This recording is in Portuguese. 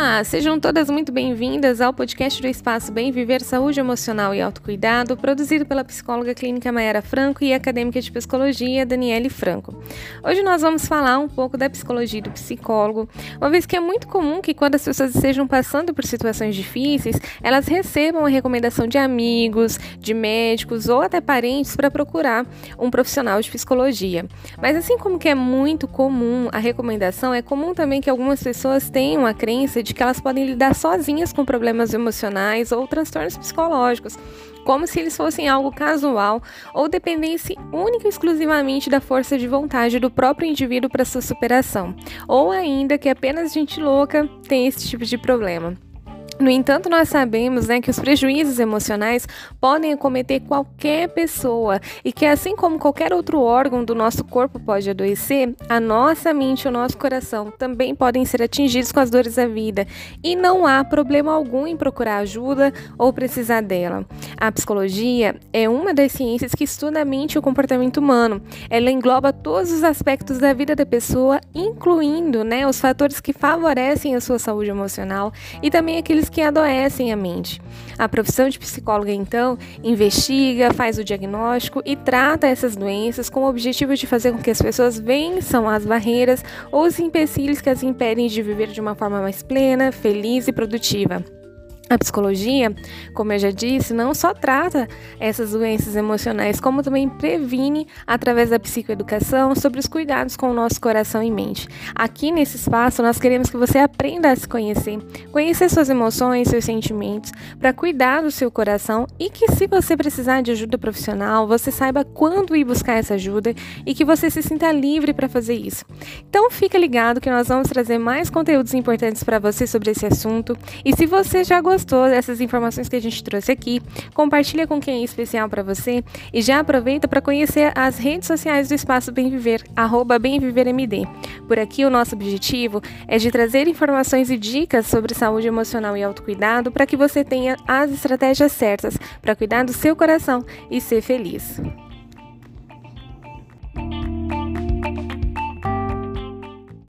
Olá, sejam todas muito bem-vindas ao podcast do Espaço Bem Viver Saúde Emocional e Autocuidado, produzido pela psicóloga clínica Mayara Franco e acadêmica de psicologia Daniele Franco. Hoje nós vamos falar um pouco da psicologia do psicólogo, uma vez que é muito comum que quando as pessoas estejam passando por situações difíceis, elas recebam a recomendação de amigos, de médicos ou até parentes para procurar um profissional de psicologia. Mas assim como que é muito comum a recomendação, é comum também que algumas pessoas tenham a crença de que elas podem lidar sozinhas com problemas emocionais ou transtornos psicológicos, como se eles fossem algo casual ou dependesse única e exclusivamente da força de vontade do próprio indivíduo para sua superação, ou ainda que apenas gente louca tem esse tipo de problema. No entanto, nós sabemos né, que os prejuízos emocionais podem acometer qualquer pessoa e que, assim como qualquer outro órgão do nosso corpo pode adoecer, a nossa mente e o nosso coração também podem ser atingidos com as dores da vida e não há problema algum em procurar ajuda ou precisar dela. A psicologia é uma das ciências que estuda a mente e o comportamento humano. Ela engloba todos os aspectos da vida da pessoa, incluindo né, os fatores que favorecem a sua saúde emocional e também aqueles que adoecem a mente. A profissão de psicóloga, então, investiga, faz o diagnóstico e trata essas doenças com o objetivo de fazer com que as pessoas vençam as barreiras ou os empecilhos que as impedem de viver de uma forma mais plena, feliz e produtiva. A psicologia, como eu já disse, não só trata essas doenças emocionais, como também previne, através da psicoeducação, sobre os cuidados com o nosso coração e mente. Aqui nesse espaço, nós queremos que você aprenda a se conhecer, conhecer suas emoções, seus sentimentos, para cuidar do seu coração e que, se você precisar de ajuda profissional, você saiba quando ir buscar essa ajuda e que você se sinta livre para fazer isso. Então, fica ligado que nós vamos trazer mais conteúdos importantes para você sobre esse assunto. E se você já gostou, gostou dessas informações que a gente trouxe aqui, compartilha com quem é especial para você e já aproveita para conhecer as redes sociais do Espaço Bem Viver, arroba BemViverMD. Por aqui o nosso objetivo é de trazer informações e dicas sobre saúde emocional e autocuidado para que você tenha as estratégias certas para cuidar do seu coração e ser feliz.